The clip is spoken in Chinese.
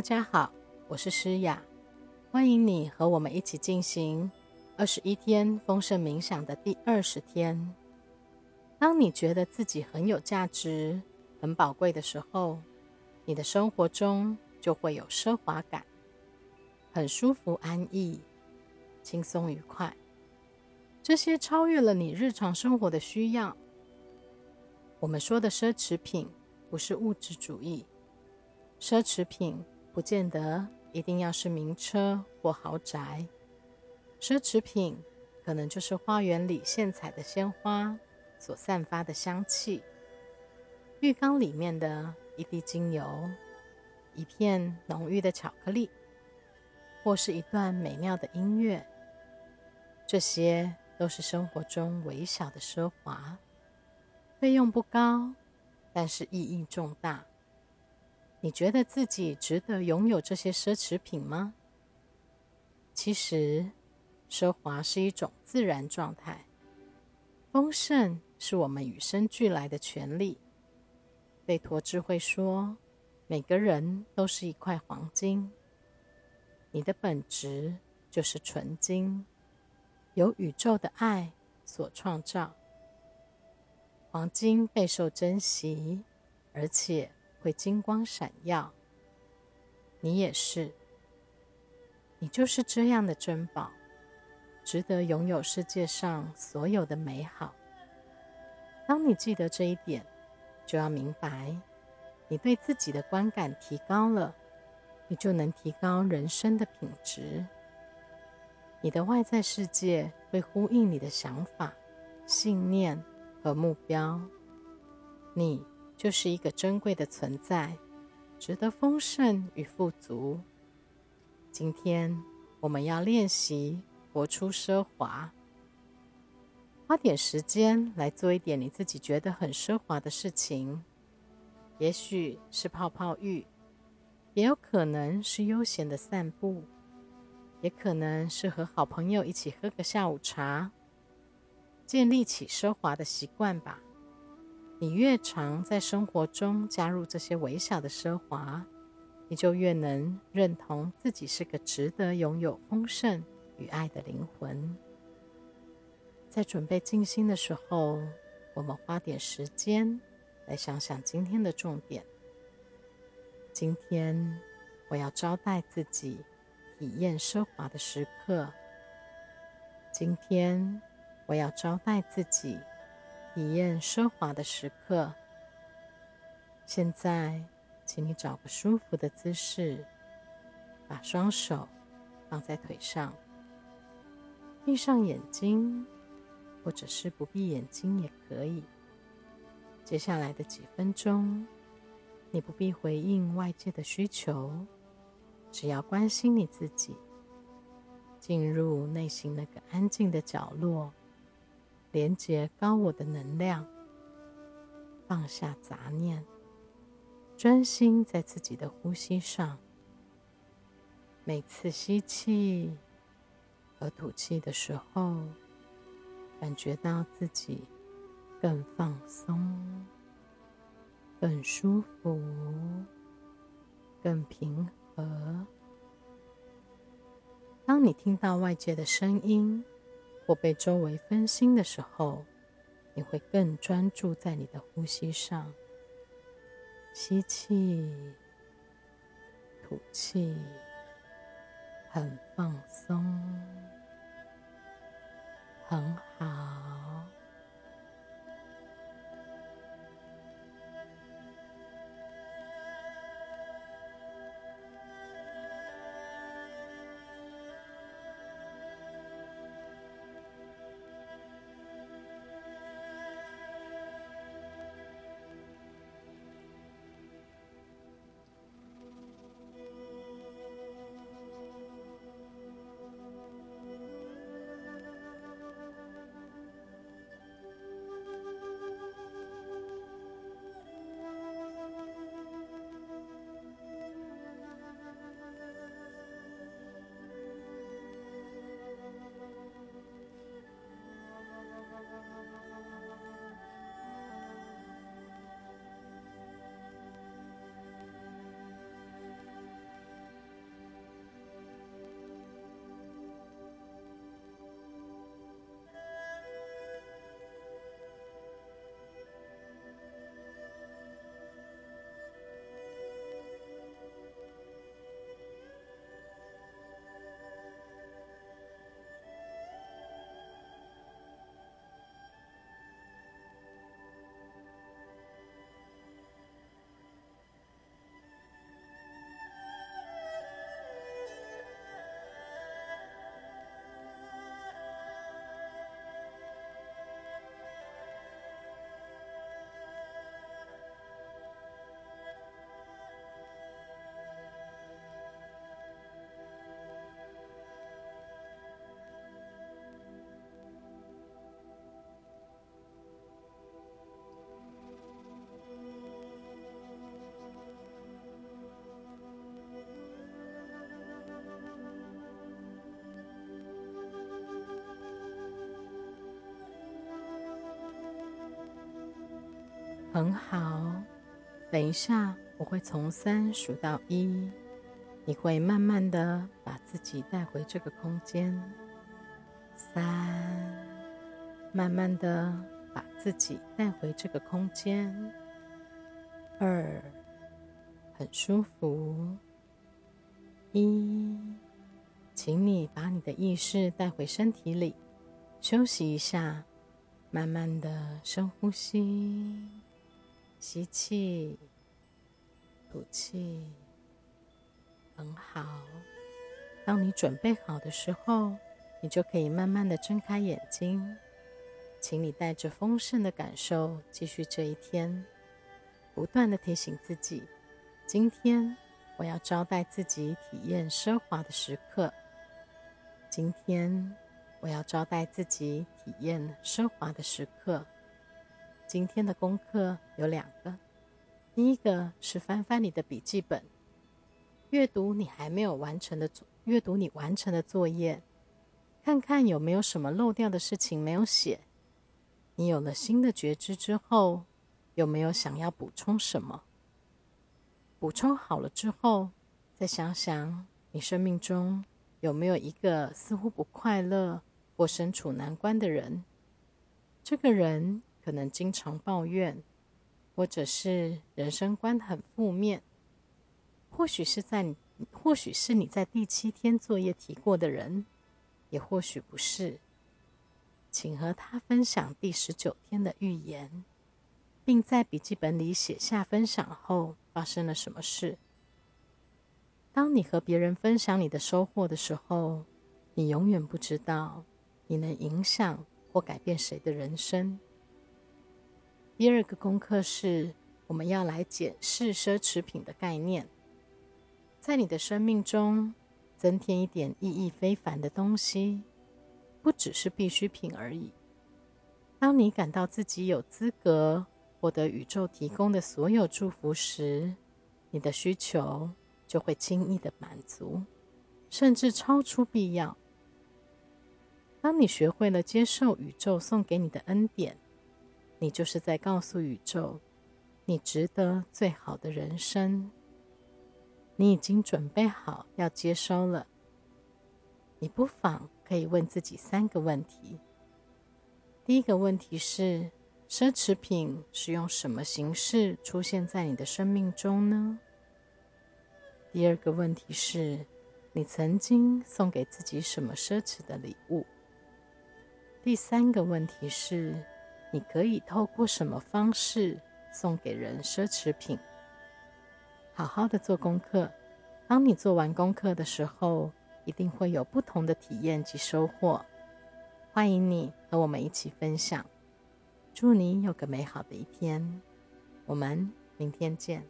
大家好，我是诗雅，欢迎你和我们一起进行二十一天丰盛冥想的第二十天。当你觉得自己很有价值、很宝贵的时候，你的生活中就会有奢华感，很舒服、安逸、轻松、愉快。这些超越了你日常生活的需要。我们说的奢侈品，不是物质主义，奢侈品。不见得一定要是名车或豪宅，奢侈品可能就是花园里现采的鲜花所散发的香气，浴缸里面的一滴精油，一片浓郁的巧克力，或是一段美妙的音乐，这些都是生活中微小的奢华，费用不高，但是意义重大。你觉得自己值得拥有这些奢侈品吗？其实，奢华是一种自然状态，丰盛是我们与生俱来的权利。贝陀智慧说：“每个人都是一块黄金，你的本质就是纯金，由宇宙的爱所创造。黄金备受珍惜，而且。”会金光闪耀，你也是，你就是这样的珍宝，值得拥有世界上所有的美好。当你记得这一点，就要明白，你对自己的观感提高了，你就能提高人生的品质。你的外在世界会呼应你的想法、信念和目标，你。就是一个珍贵的存在，值得丰盛与富足。今天我们要练习活出奢华，花点时间来做一点你自己觉得很奢华的事情。也许是泡泡浴，也有可能是悠闲的散步，也可能是和好朋友一起喝个下午茶，建立起奢华的习惯吧。你越常在生活中加入这些微小的奢华，你就越能认同自己是个值得拥有丰盛与爱的灵魂。在准备静心的时候，我们花点时间来想想今天的重点。今天我要招待自己体验奢华的时刻。今天我要招待自己。体验奢华的时刻。现在，请你找个舒服的姿势，把双手放在腿上，闭上眼睛，或者是不闭眼睛也可以。接下来的几分钟，你不必回应外界的需求，只要关心你自己，进入内心那个安静的角落。连接高我的能量，放下杂念，专心在自己的呼吸上。每次吸气和吐气的时候，感觉到自己更放松、更舒服、更平和。当你听到外界的声音，或被周围分心的时候，你会更专注在你的呼吸上。吸气，吐气，很放松，很好。很好。等一下，我会从三数到一，你会慢慢的把自己带回这个空间。三，慢慢的把自己带回这个空间。二，很舒服。一，请你把你的意识带回身体里，休息一下，慢慢的深呼吸，吸气，吐气，很好。当你准备好的时候，你就可以慢慢的睁开眼睛。请你带着丰盛的感受继续这一天，不断的提醒自己，今天。我要招待自己体验奢华的时刻。今天，我要招待自己体验奢华的时刻。今天的功课有两个，第一个是翻翻你的笔记本，阅读你还没有完成的作，阅读你完成的作业，看看有没有什么漏掉的事情没有写。你有了新的觉知之后，有没有想要补充什么？补充好了之后，再想想你生命中有没有一个似乎不快乐或身处难关的人。这个人可能经常抱怨，或者是人生观很负面。或许是在，或许是你在第七天作业提过的人，也或许不是。请和他分享第十九天的预言，并在笔记本里写下分享后。发生了什么事？当你和别人分享你的收获的时候，你永远不知道你能影响或改变谁的人生。第二个功课是，我们要来检视奢侈品的概念，在你的生命中增添一点意义非凡的东西，不只是必需品而已。当你感到自己有资格。获得宇宙提供的所有祝福时，你的需求就会轻易的满足，甚至超出必要。当你学会了接受宇宙送给你的恩典，你就是在告诉宇宙，你值得最好的人生。你已经准备好要接收了。你不妨可以问自己三个问题。第一个问题是。奢侈品是用什么形式出现在你的生命中呢？第二个问题是，你曾经送给自己什么奢侈的礼物？第三个问题是，你可以透过什么方式送给人奢侈品？好好的做功课，当你做完功课的时候，一定会有不同的体验及收获。欢迎你和我们一起分享。祝你有个美好的一天，我们明天见。